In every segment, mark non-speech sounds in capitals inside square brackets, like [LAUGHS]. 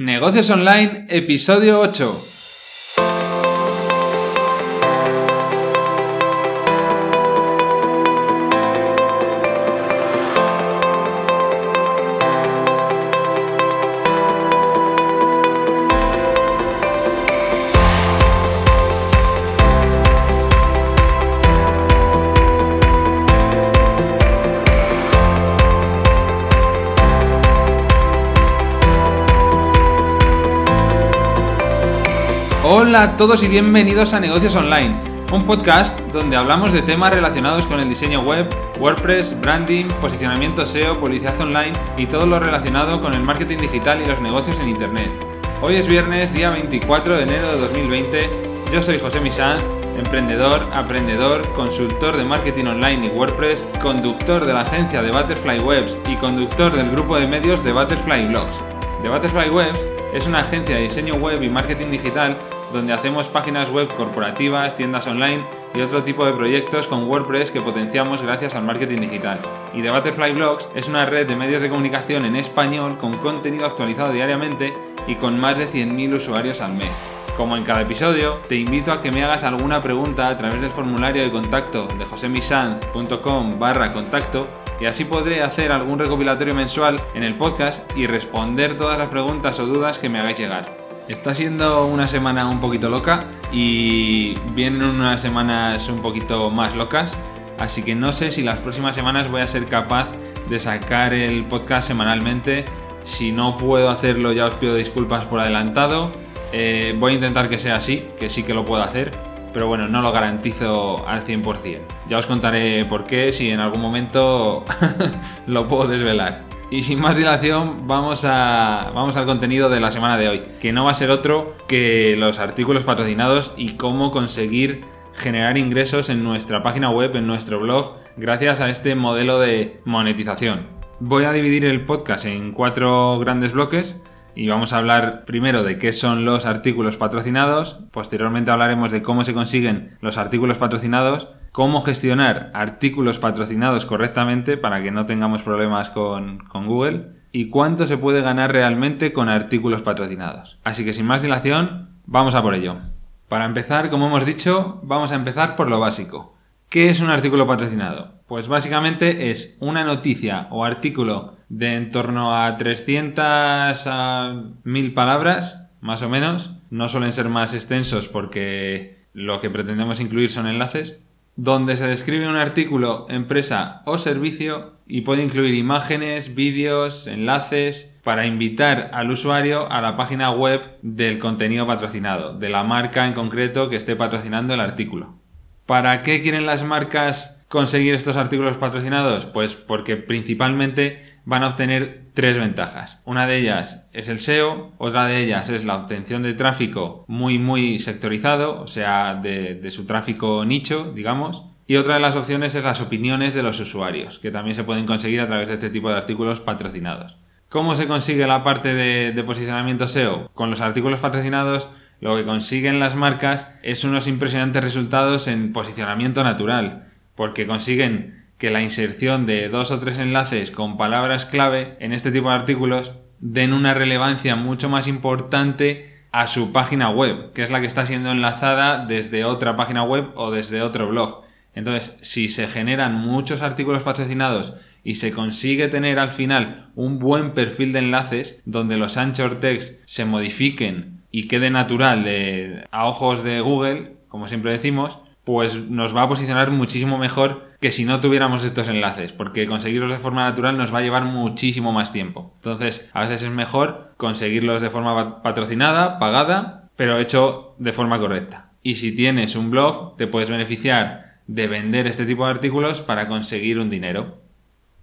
Negocios Online, episodio 8. Hola a todos y bienvenidos a Negocios Online, un podcast donde hablamos de temas relacionados con el diseño web, WordPress, branding, posicionamiento SEO, publicidad online y todo lo relacionado con el marketing digital y los negocios en Internet. Hoy es viernes, día 24 de enero de 2020. Yo soy José Misán, emprendedor, aprendedor, consultor de marketing online y WordPress, conductor de la agencia de Butterfly Webs y conductor del grupo de medios de Butterfly Blogs. The Butterfly Webs es una agencia de diseño web y marketing digital donde hacemos páginas web corporativas, tiendas online y otro tipo de proyectos con WordPress que potenciamos gracias al marketing digital. Y The Butterfly Blogs es una red de medios de comunicación en español con contenido actualizado diariamente y con más de 100.000 usuarios al mes. Como en cada episodio, te invito a que me hagas alguna pregunta a través del formulario de contacto de josemisanz.com barra contacto y así podré hacer algún recopilatorio mensual en el podcast y responder todas las preguntas o dudas que me hagáis llegar. Está siendo una semana un poquito loca y vienen unas semanas un poquito más locas, así que no sé si las próximas semanas voy a ser capaz de sacar el podcast semanalmente. Si no puedo hacerlo ya os pido disculpas por adelantado. Eh, voy a intentar que sea así, que sí que lo puedo hacer, pero bueno, no lo garantizo al 100%. Ya os contaré por qué, si en algún momento [LAUGHS] lo puedo desvelar. Y sin más dilación, vamos, a, vamos al contenido de la semana de hoy, que no va a ser otro que los artículos patrocinados y cómo conseguir generar ingresos en nuestra página web, en nuestro blog, gracias a este modelo de monetización. Voy a dividir el podcast en cuatro grandes bloques y vamos a hablar primero de qué son los artículos patrocinados, posteriormente hablaremos de cómo se consiguen los artículos patrocinados cómo gestionar artículos patrocinados correctamente para que no tengamos problemas con, Google y cuánto se puede ganar realmente con artículos patrocinados. Así que sin más dilación, vamos a por ello. Para empezar, como hemos dicho, vamos a empezar por lo básico. ¿Qué es un artículo patrocinado? Pues básicamente es una noticia o artículo de en torno a 300 a 1000 palabras, más o menos. No suelen ser más extensos porque lo que pretendemos incluir son enlaces donde se describe un artículo, empresa o servicio y puede incluir imágenes, vídeos, enlaces para invitar al usuario a la página web del contenido patrocinado, de la marca en concreto que esté patrocinando el artículo. ¿Para qué quieren las marcas conseguir estos artículos patrocinados? Pues porque principalmente van a obtener tres ventajas. Una de ellas es el SEO, otra de ellas es la obtención de tráfico muy muy sectorizado, o sea, de, su tráfico nicho, digamos. Y otra de las opciones es las opiniones de los usuarios, que también se pueden conseguir a través de este tipo de artículos patrocinados. ¿Cómo se consigue la parte de, de posicionamiento SEO? Con los artículos patrocinados lo que consiguen las marcas es unos impresionantes resultados en posicionamiento natural, porque consiguen que la inserción de dos o tres enlaces con palabras clave en este tipo de artículos den una relevancia mucho más importante a su página web, que es la que está siendo enlazada desde otra página web o desde otro blog. Entonces, si se generan muchos artículos patrocinados y se consigue tener al final un buen perfil de enlaces donde los anchor text se modifiquen y quede natural a ojos de Google, como siempre decimos, pues nos va a posicionar muchísimo mejor que si no tuviéramos estos enlaces, porque conseguirlos de forma natural nos va a llevar muchísimo más tiempo. Entonces, a veces es mejor conseguirlos de forma patrocinada, pagada, pero hecho de forma correcta. Y si tienes un blog, te puedes beneficiar de vender este tipo de artículos para conseguir un dinero.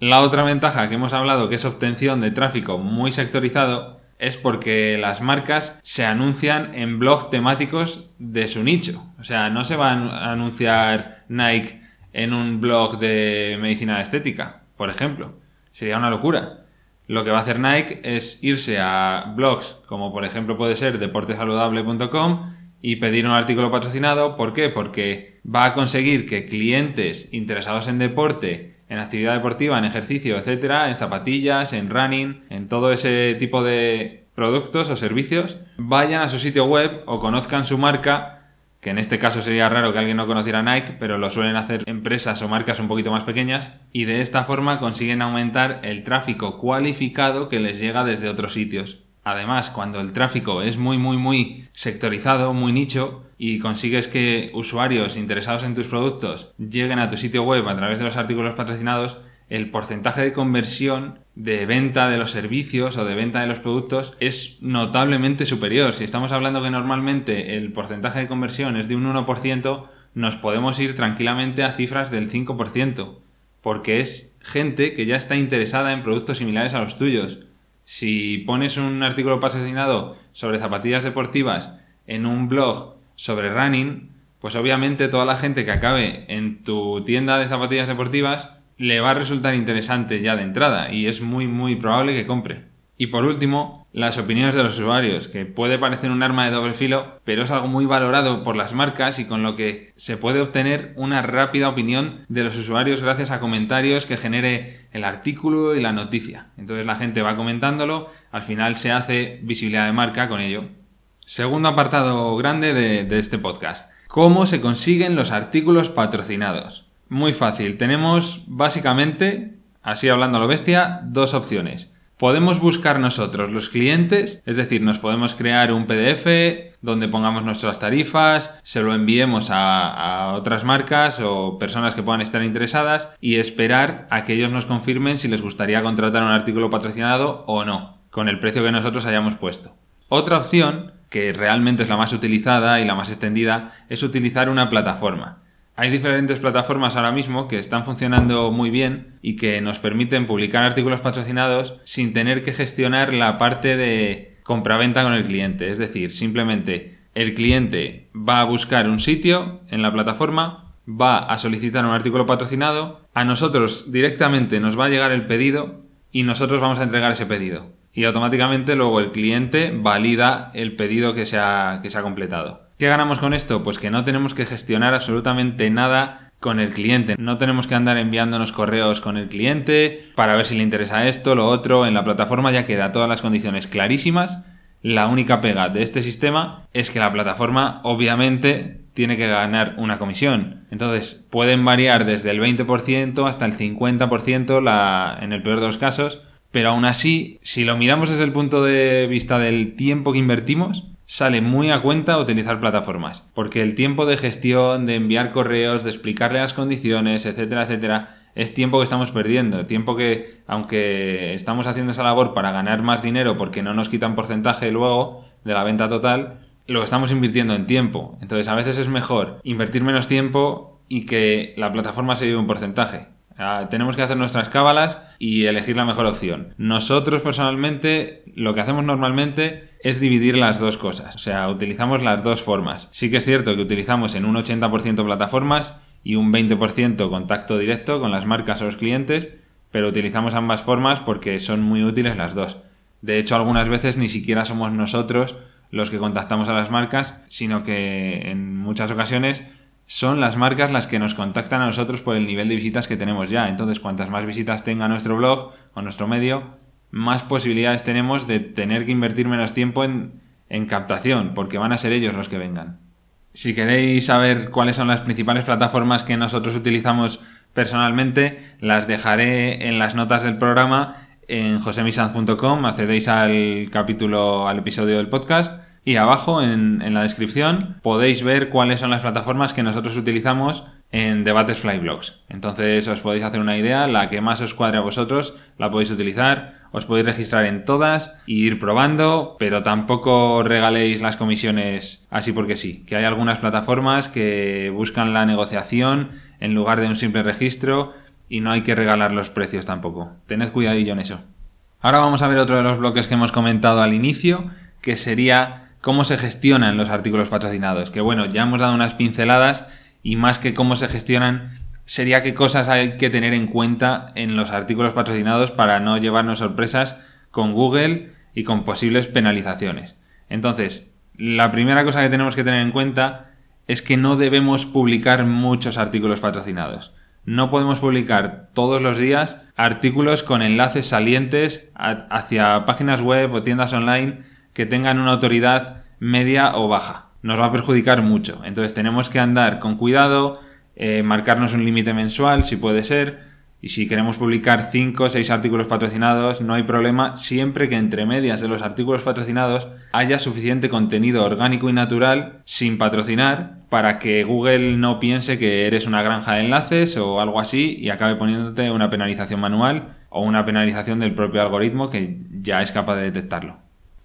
La otra ventaja que hemos hablado, que es obtención de tráfico muy sectorizado, es porque las marcas se anuncian en blogs temáticos de su nicho. O sea, no se va a anunciar Nike en un blog de medicina estética, por ejemplo. Sería una locura. Lo que va a hacer Nike es irse a blogs como por ejemplo puede ser deportesaludable.com y pedir un artículo patrocinado. ¿Por qué? Porque va a conseguir que clientes interesados en deporte, en actividad deportiva, en ejercicio, etcétera, en zapatillas, en running, en todo ese tipo de productos o servicios, vayan a su sitio web o conozcan su marca que en este caso sería raro que alguien no conociera Nike, pero lo suelen hacer empresas o marcas un poquito más pequeñas, y de esta forma consiguen aumentar el tráfico cualificado que les llega desde otros sitios. Además, cuando el tráfico es muy, muy, muy sectorizado, muy nicho, y consigues que usuarios interesados en tus productos lleguen a tu sitio web a través de los artículos patrocinados, el porcentaje de conversión de venta de los servicios o de venta de los productos es notablemente superior. Si estamos hablando que normalmente el porcentaje de conversión es de un 1%, nos podemos ir tranquilamente a cifras del 5%, porque es gente que ya está interesada en productos similares a los tuyos. Si pones un artículo patrocinado sobre zapatillas deportivas en un blog sobre running, pues obviamente toda la gente que acabe en tu tienda de zapatillas deportivas le va a resultar interesante ya de entrada y es muy muy probable que compre. Y por último, las opiniones de los usuarios, que puede parecer un arma de doble filo, pero es algo muy valorado por las marcas y con lo que se puede obtener una rápida opinión de los usuarios gracias a comentarios que genere el artículo y la noticia. Entonces la gente va comentándolo, al final se hace visibilidad de marca con ello. Segundo apartado grande de, este podcast. ¿Cómo se consiguen los artículos patrocinados? Muy fácil. Tenemos básicamente, así hablando a lo bestia, dos opciones. Podemos buscar nosotros los clientes, es decir, nos podemos crear un PDF donde pongamos nuestras tarifas, se lo enviemos a, otras marcas o personas que puedan estar interesadas y esperar a que ellos nos confirmen si les gustaría contratar un artículo patrocinado o no, con el precio que nosotros hayamos puesto. Otra opción, que realmente es la más utilizada y la más extendida, es utilizar una plataforma. Hay diferentes plataformas ahora mismo que están funcionando muy bien y que nos permiten publicar artículos patrocinados sin tener que gestionar la parte de compraventa con el cliente. Es decir, simplemente el cliente va a buscar un sitio en la plataforma, va a solicitar un artículo patrocinado, a nosotros directamente nos va a llegar el pedido y nosotros vamos a entregar ese pedido. Y automáticamente luego el cliente valida el pedido que se ha, que se ha completado. ¿Qué ganamos con esto? Pues que no tenemos que gestionar absolutamente nada con el cliente. No tenemos que andar enviándonos correos con el cliente para ver si le interesa esto, lo otro. En la plataforma ya queda todas las condiciones clarísimas. La única pega de este sistema es que la plataforma obviamente tiene que ganar una comisión. Entonces pueden variar desde el 20% hasta el 50% la, en el peor de los casos. Pero aún así, si lo miramos desde el punto de vista del tiempo que invertimos, sale muy a cuenta utilizar plataformas, porque el tiempo de gestión, de enviar correos, de explicarle las condiciones, etcétera, etcétera, es tiempo que estamos perdiendo, tiempo que, aunque estamos haciendo esa labor para ganar más dinero porque no nos quitan porcentaje luego de la venta total, lo estamos invirtiendo en tiempo. Entonces a veces es mejor invertir menos tiempo y que la plataforma se lleve un porcentaje. Ah, tenemos que hacer nuestras cábalas y elegir la mejor opción. Nosotros personalmente lo que hacemos normalmente es dividir las dos cosas, o sea, utilizamos las dos formas. Sí que es cierto que utilizamos en un 80% plataformas y un 20% contacto directo con las marcas o los clientes, pero utilizamos ambas formas porque son muy útiles las dos. De hecho, algunas veces ni siquiera somos nosotros los que contactamos a las marcas, sino que en muchas ocasiones son las marcas las que nos contactan a nosotros por el nivel de visitas que tenemos ya. Entonces, cuantas más visitas tenga nuestro blog o nuestro medio, más posibilidades tenemos de tener que invertir menos tiempo en, en captación, porque van a ser ellos los que vengan. Si queréis saber cuáles son las principales plataformas que nosotros utilizamos personalmente, las dejaré en las notas del programa en josemisanz.com, accedéis al capítulo, al episodio del podcast y abajo en, la descripción podéis ver cuáles son las plataformas que nosotros utilizamos en Debates Flyblogs. Entonces os podéis hacer una idea, la que más os cuadre a vosotros la podéis utilizar, os podéis registrar en todas e ir probando, pero tampoco regaléis las comisiones así porque sí, que hay algunas plataformas que buscan la negociación en lugar de un simple registro y no hay que regalar los precios tampoco. Tened cuidadillo en eso. Ahora vamos a ver otro de los bloques que hemos comentado al inicio, que sería cómo se gestionan los artículos patrocinados. Que bueno, ya hemos dado unas pinceladas y más que cómo se gestionan, sería qué cosas hay que tener en cuenta en los artículos patrocinados para no llevarnos sorpresas con Google y con posibles penalizaciones. Entonces, la primera cosa que tenemos que tener en cuenta es que no debemos publicar muchos artículos patrocinados. No podemos publicar todos los días artículos con enlaces salientes hacia páginas web o tiendas online que tengan una autoridad media o baja. Nos va a perjudicar mucho. Entonces tenemos que andar con cuidado, eh, marcarnos un límite mensual si puede ser. Y si queremos publicar 5 o 6 artículos patrocinados, no hay problema, siempre que entre medias de los artículos patrocinados haya suficiente contenido orgánico y natural sin patrocinar para que Google no piense que eres una granja de enlaces o algo así y acabe poniéndote una penalización manual o una penalización del propio algoritmo que ya es capaz de detectarlo.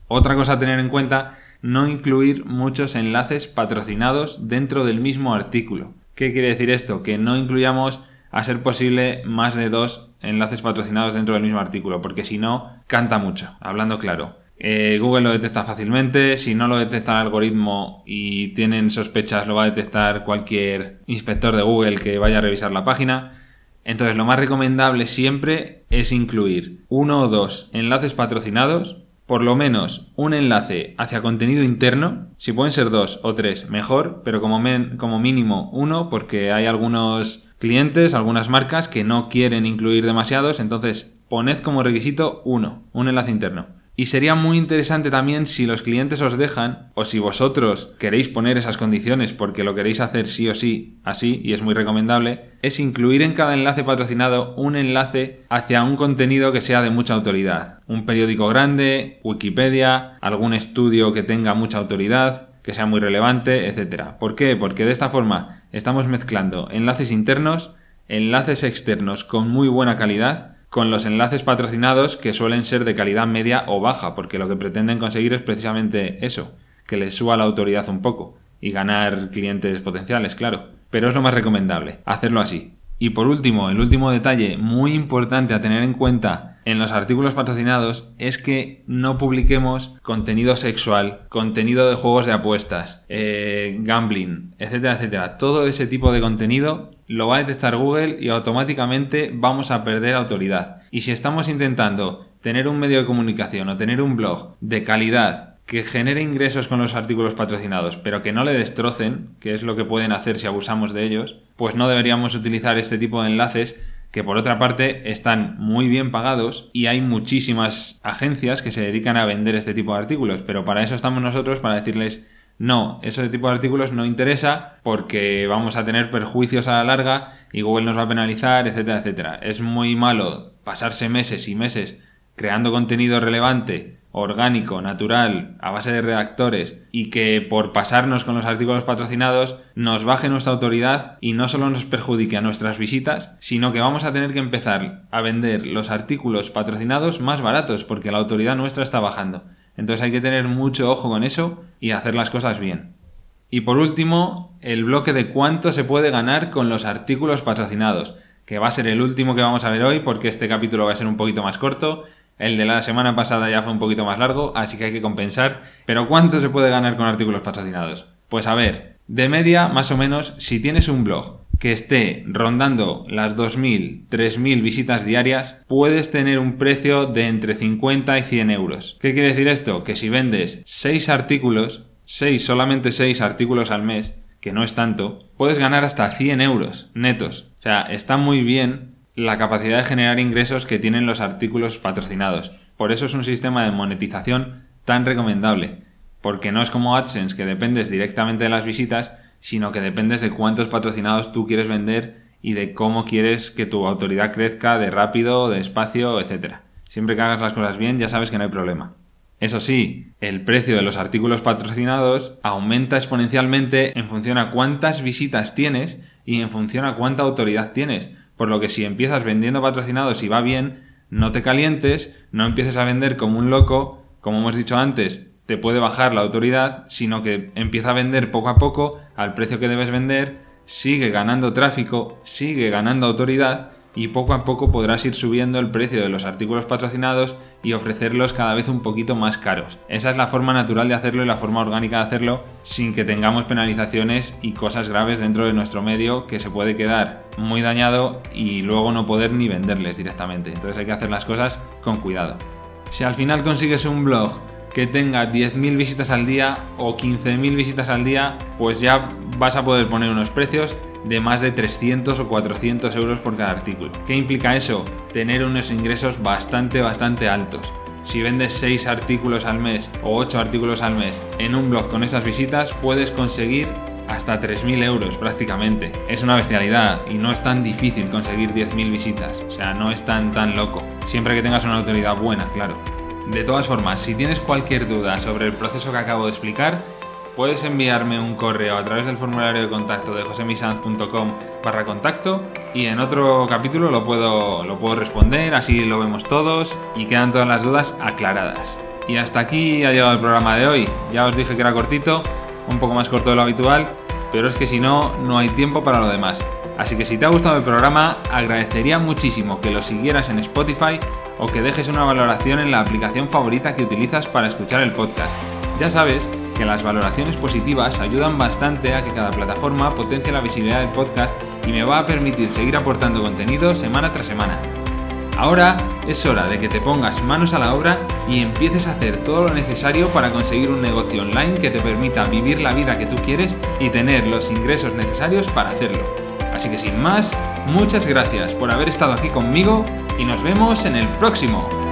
Otra cosa a tener en cuenta, no incluir muchos enlaces patrocinados dentro del mismo artículo. ¿Qué quiere decir esto? Que no incluyamos a ser posible más de dos enlaces patrocinados dentro del mismo artículo, porque si no, canta mucho, hablando claro. Eh, Google lo detecta fácilmente, si no lo detecta el algoritmo y tienen sospechas, lo va a detectar cualquier inspector de Google que vaya a revisar la página. Entonces, lo más recomendable siempre es incluir uno o dos enlaces patrocinados, por lo menos un enlace hacia contenido interno, si pueden ser dos o tres, mejor, pero como, como mínimo uno, porque hay algunos clientes, algunas marcas que no quieren incluir demasiados, entonces poned como requisito uno, un enlace interno. Y sería muy interesante también si los clientes os dejan o si vosotros queréis poner esas condiciones porque lo queréis hacer sí o sí, así, y es muy recomendable, es incluir en cada enlace patrocinado un enlace hacia un contenido que sea de mucha autoridad. Un periódico grande, Wikipedia, algún estudio que tenga mucha autoridad, que sea muy relevante, etc. ¿Por qué? Porque de esta forma estamos mezclando enlaces internos, enlaces externos con muy buena calidad, con los enlaces patrocinados que suelen ser de calidad media o baja, porque lo que pretenden conseguir es precisamente eso, que les suba la autoridad un poco y ganar clientes potenciales, claro. Pero es lo más recomendable, hacerlo así. Y por último, el último detalle muy importante a tener en cuenta en los artículos patrocinados es que no publiquemos contenido sexual, contenido de juegos de apuestas, eh, gambling, etcétera, etcétera. Todo ese tipo de contenido lo va a detectar Google y automáticamente vamos a perder autoridad. Y si estamos intentando tener un medio de comunicación o tener un blog de calidad que genere ingresos con los artículos patrocinados, pero que no le destrocen, que es lo que pueden hacer si abusamos de ellos, pues no deberíamos utilizar este tipo de enlaces que por otra parte están muy bien pagados y hay muchísimas agencias que se dedican a vender este tipo de artículos, pero para eso estamos nosotros, para decirles no, ese tipo de artículos no interesa porque vamos a tener perjuicios a la larga y Google nos va a penalizar, etcétera, etcétera. Es muy malo pasarse meses y meses creando contenido relevante orgánico, natural, a base de redactores y que por pasarnos con los artículos patrocinados nos baje nuestra autoridad y no solo nos perjudique a nuestras visitas, sino que vamos a tener que empezar a vender los artículos patrocinados más baratos porque la autoridad nuestra está bajando. Entonces hay que tener mucho ojo con eso y hacer las cosas bien. Y por último, el bloque de cuánto se puede ganar con los artículos patrocinados, que va a ser el último que vamos a ver hoy porque este capítulo va a ser un poquito más corto el de la semana pasada ya fue un poquito más largo, así que hay que compensar. Pero ¿cuánto se puede ganar con artículos patrocinados? Pues a ver, de media, más o menos, si tienes un blog que esté rondando las 2.000, 3.000 visitas diarias, puedes tener un precio de entre 50 y 100 euros. ¿Qué quiere decir esto? Que si vendes 6 artículos, 6, solamente 6 artículos al mes, que no es tanto, puedes ganar hasta 100 euros netos. O sea, está muy bien la capacidad de generar ingresos que tienen los artículos patrocinados. Por eso es un sistema de monetización tan recomendable, porque no es como AdSense que dependes directamente de las visitas, sino que dependes de cuántos patrocinados tú quieres vender y de cómo quieres que tu autoridad crezca de rápido, de espacio, etc. Siempre que hagas las cosas bien ya sabes que no hay problema. Eso sí, el precio de los artículos patrocinados aumenta exponencialmente en función a cuántas visitas tienes y en función a cuánta autoridad tienes, por lo que si empiezas vendiendo patrocinados y va bien, no te calientes, no empieces a vender como un loco, como hemos dicho antes, te puede bajar la autoridad, sino que empieza a vender poco a poco al precio que debes vender, sigue ganando tráfico, sigue ganando autoridad y poco a poco podrás ir subiendo el precio de los artículos patrocinados y ofrecerlos cada vez un poquito más caros. Esa es la forma natural de hacerlo y la forma orgánica de hacerlo sin que tengamos penalizaciones y cosas graves dentro de nuestro medio que se puede quedar muy dañado y luego no poder ni venderles directamente. Entonces hay que hacer las cosas con cuidado. Si al final consigues un blog que tenga 10.000 visitas al día o 15.000 visitas al día, pues ya vas a poder poner unos precios de más de 300 o 400 euros por cada artículo. ¿Qué implica eso? Tener unos ingresos bastante, bastante altos. si vendes 6 artículos al mes o 8 artículos al mes en un blog con estas visitas, puedes conseguir hasta 3.000 euros prácticamente. Es una bestialidad y no es tan difícil conseguir 10.000 visitas, o sea, no es tan tan loco, siempre que tengas una autoridad buena, claro. De todas formas, si tienes cualquier duda sobre el proceso que acabo de explicar, puedes enviarme un correo a través del formulario de contacto de josemisanz.com barra contacto y en otro capítulo lo puedo, lo puedo responder, así lo vemos todos y quedan todas las dudas aclaradas. Y hasta aquí ha llegado el programa de hoy. Ya os dije que era cortito, un poco más corto de lo habitual, pero es que si no, no hay tiempo para lo demás. Así que si te ha gustado el programa, agradecería muchísimo que lo siguieras en Spotify o que dejes una valoración en la aplicación favorita que utilizas para escuchar el podcast. Ya sabes que las valoraciones positivas ayudan bastante a que cada plataforma potencie la visibilidad del podcast y me va a permitir seguir aportando contenido semana tras semana. Ahora es hora de que te pongas manos a la obra y empieces a hacer todo lo necesario para conseguir un negocio online que te permita vivir la vida que tú quieres y tener los ingresos necesarios para hacerlo. Así que sin más, muchas gracias por haber estado aquí conmigo y nos vemos en el próximo.